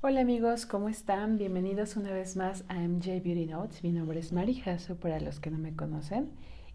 Hola amigos, ¿cómo están? Bienvenidos una vez más a MJ Beauty Notes. Mi nombre es Mari para los que no me conocen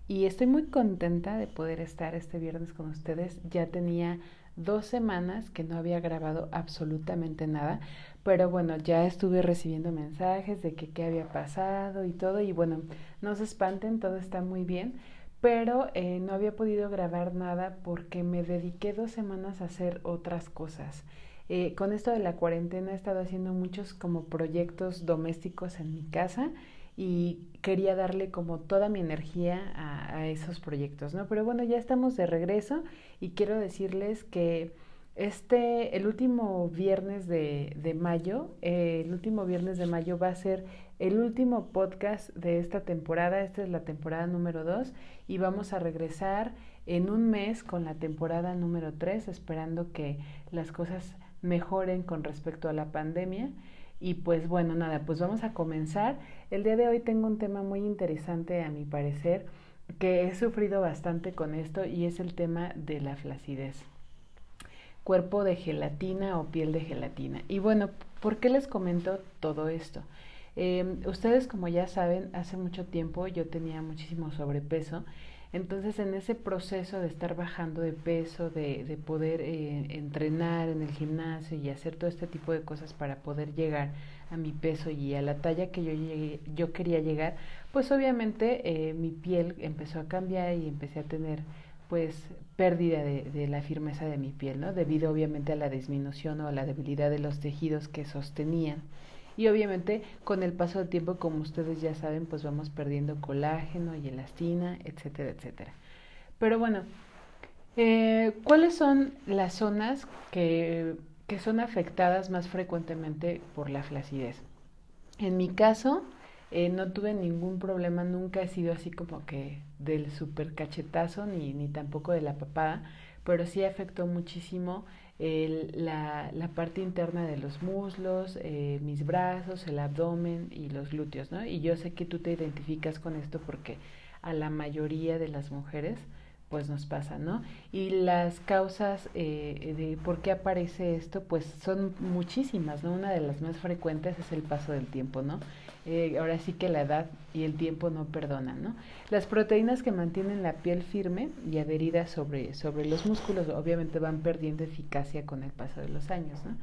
y estoy muy contenta de poder estar este viernes con ustedes. Ya tenía dos semanas que no había grabado absolutamente nada, pero bueno, ya estuve recibiendo mensajes de que qué había pasado y todo y bueno, no se espanten, todo está muy bien, pero eh, no había podido grabar nada porque me dediqué dos semanas a hacer otras cosas. Eh, con esto de la cuarentena he estado haciendo muchos como proyectos domésticos en mi casa y quería darle como toda mi energía a, esos proyectos, ¿no? Pero bueno, ya estamos de regreso y quiero decirles que este, el último viernes de, mayo, eh, el último viernes de mayo va a ser el último podcast de esta temporada, esta es la temporada número 2 y vamos a regresar en un mes con la temporada número 3, esperando que las cosas mejoren con respecto a la pandemia. Y pues bueno, nada, pues vamos a comenzar. El día de hoy tengo un tema muy interesante a mi parecer, que he sufrido bastante con esto y es el tema de la flacidez. Cuerpo de gelatina o piel de gelatina. Y bueno, ¿por qué les comento todo esto? Eh, ustedes como ya saben, hace mucho tiempo yo tenía muchísimo sobrepeso entonces, en ese proceso de estar bajando de peso, de, de poder eh, entrenar en el gimnasio y hacer todo este tipo de cosas para poder llegar a mi peso y a la talla que yo, yo quería llegar, pues obviamente eh, mi piel empezó a cambiar y empecé a tener pues pérdida de, de, la firmeza de mi piel, ¿no? Debido obviamente a la disminución o a la debilidad de los tejidos que sostenían y obviamente con el paso del tiempo, como ustedes ya saben, pues vamos perdiendo colágeno y elastina, etcétera, etcétera. Pero bueno, eh, ¿cuáles son las zonas que, que son afectadas más frecuentemente por la flacidez? En mi caso, eh, no tuve ningún problema, nunca he sido así como que del super cachetazo ni, ni tampoco de la papada, pero sí afectó muchísimo la, la, parte interna de los muslos, eh, mis brazos, el abdomen y los glúteos, ¿no? Y yo sé que tú te identificas con esto porque a la mayoría de las mujeres pues nos pasa, ¿no? Y las causas eh, de por qué aparece esto, pues son muchísimas, ¿no? Una de las más frecuentes es el paso del tiempo, ¿no? Eh, ahora sí que la edad y el tiempo no perdonan, ¿no? Las proteínas que mantienen la piel firme y adherida sobre, sobre los músculos obviamente van perdiendo eficacia con el paso de los años, ¿no?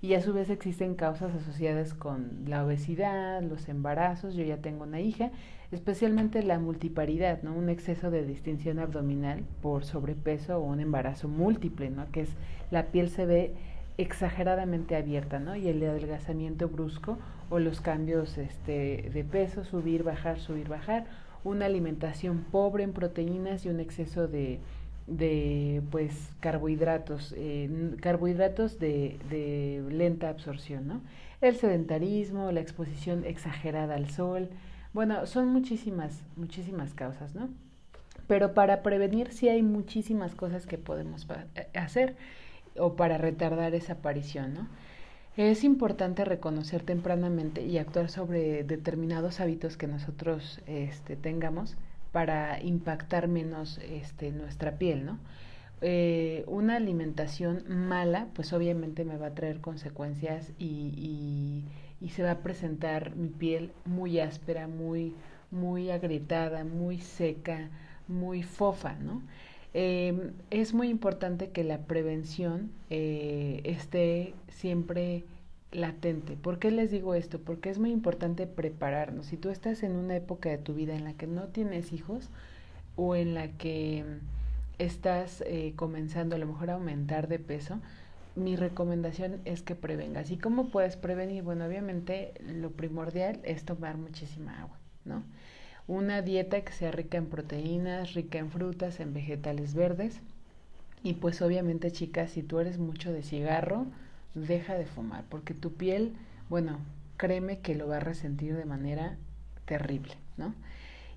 Y a su vez existen causas asociadas con la obesidad, los embarazos, yo ya tengo una hija, especialmente la multiparidad, ¿no? Un exceso de distinción abdominal por sobrepeso o un embarazo múltiple, ¿no? Que es la piel se ve exageradamente abierta, ¿no? Y el adelgazamiento brusco o los cambios este, de peso, subir, bajar, subir, bajar, una alimentación pobre en proteínas y un exceso de de pues carbohidratos, eh, carbohidratos de, de, lenta absorción, ¿no? El sedentarismo, la exposición exagerada al sol, bueno, son muchísimas, muchísimas causas, ¿no? Pero para prevenir sí hay muchísimas cosas que podemos eh, hacer o para retardar esa aparición, ¿no? Es importante reconocer tempranamente y actuar sobre determinados hábitos que nosotros este, tengamos para impactar menos este, nuestra piel, ¿no? Eh, una alimentación mala, pues obviamente me va a traer consecuencias y, y, se va a presentar mi piel muy áspera, muy, muy agrietada, muy seca, muy fofa, ¿no? Eh, es muy importante que la prevención eh, esté siempre latente. ¿Por qué les digo esto? Porque es muy importante prepararnos. Si tú estás en una época de tu vida en la que no tienes hijos o en la que estás eh, comenzando a lo mejor a aumentar de peso, mi recomendación es que prevengas. ¿Y cómo puedes prevenir? Bueno, obviamente lo primordial es tomar muchísima agua, ¿no? Una dieta que sea rica en proteínas, rica en frutas, en vegetales verdes. Y pues obviamente, chicas, si tú eres mucho de cigarro, deja de fumar, porque tu piel, bueno, créeme que lo va a resentir de manera terrible, ¿no?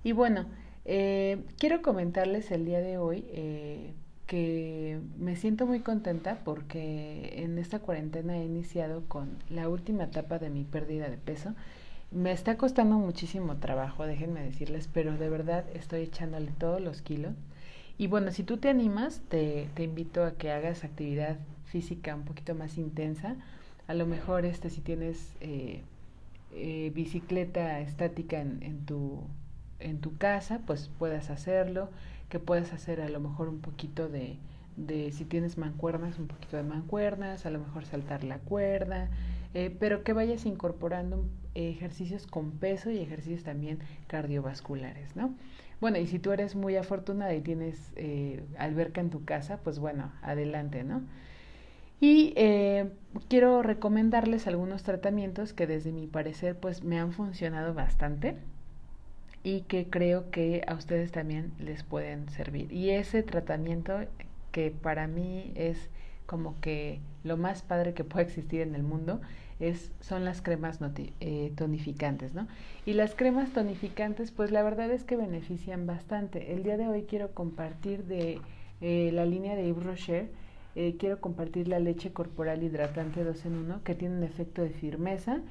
Y bueno, eh, quiero comentarles el día de hoy eh, que me siento muy contenta porque en esta cuarentena he iniciado con la última etapa de mi pérdida de peso. Me está costando muchísimo trabajo, déjenme decirles, pero de verdad estoy echándole todos los kilos. Y bueno, si tú te animas, te, te invito a que hagas actividad física un poquito más intensa, a lo mejor este si tienes eh, eh, bicicleta estática en, en, tu, en tu casa, pues puedas hacerlo, que puedas hacer a lo mejor un poquito de, de si tienes mancuernas, un poquito de mancuernas, a lo mejor saltar la cuerda, eh, pero que vayas incorporando ejercicios con peso y ejercicios también cardiovasculares, ¿no? Bueno, y si tú eres muy afortunada y tienes eh, alberca en tu casa, pues bueno, adelante, ¿no? Y eh, quiero recomendarles algunos tratamientos que desde mi parecer pues me han funcionado bastante y que creo que a ustedes también les pueden servir. Y ese tratamiento que para mí es como que lo más padre que puede existir en el mundo es, son las cremas eh, tonificantes, ¿no? Y las cremas tonificantes, pues la verdad es que benefician bastante. El día de hoy quiero compartir de eh, la línea de Yves Rocher, eh, quiero compartir la leche corporal hidratante 2 en 1, que tiene un efecto de firmeza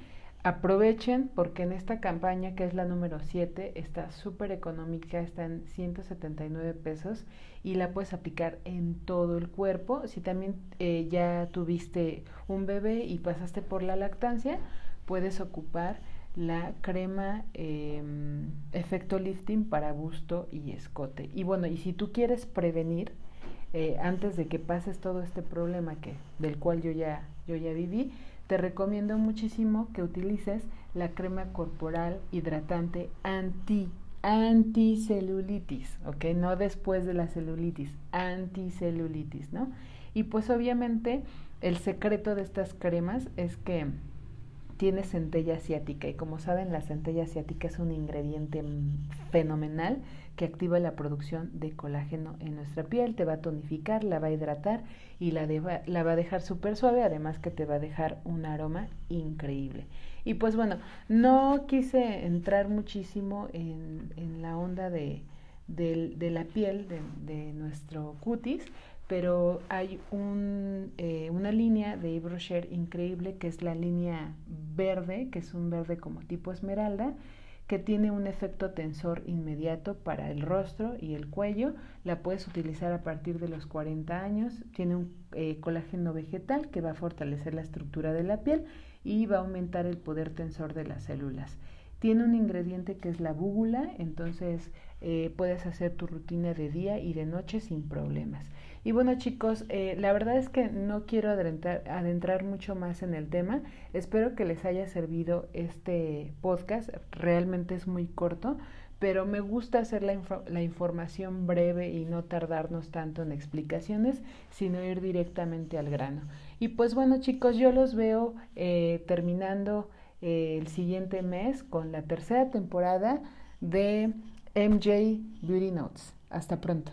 Aprovechen porque en esta campaña, que es la número 7, está súper económica, está en 179 pesos y la puedes aplicar en todo el cuerpo. Si también eh, ya tuviste un bebé y pasaste por la lactancia, puedes ocupar la crema em, efecto lifting para busto y escote. Y bueno, y si tú quieres prevenir, eh, antes de que pases todo este problema que, del cual yo ya, yo ya viví, te recomiendo muchísimo que utilices la crema corporal hidratante anti anticelulitis, ¿ok? No después de la celulitis, anticelulitis, ¿no? Y pues obviamente el secreto de estas cremas es que tiene centella asiática y como saben la centella asiática es un ingrediente fenomenal que activa la producción de colágeno en nuestra piel, te va a tonificar, la va a hidratar y la, va a dejar súper suave, además que te va a dejar un aroma increíble. Y pues bueno, no quise entrar muchísimo en, la onda de, la piel de nuestro cutis, pero hay un, eh, una línea de Yves increíble que es la línea verde, que es un verde como tipo esmeralda, que tiene un efecto tensor inmediato para el rostro y el cuello. La puedes utilizar a partir de los 40 años. Tiene un eh, colágeno vegetal que va a fortalecer la estructura de la piel y va a aumentar el poder tensor de las células. Tiene un ingrediente que es la búgula, entonces eh, puedes hacer tu rutina de día y de noche sin problemas. Y bueno chicos, eh, la verdad es que no quiero adentrar, adentrar, mucho más en el tema. Espero que les haya servido este podcast. Realmente es muy corto, pero me gusta hacer la, la información breve y no tardarnos tanto en explicaciones, sino ir directamente al grano. Y pues bueno chicos, yo los veo eh, terminando el siguiente mes con la tercera temporada de MJ Beauty Notes. Hasta pronto.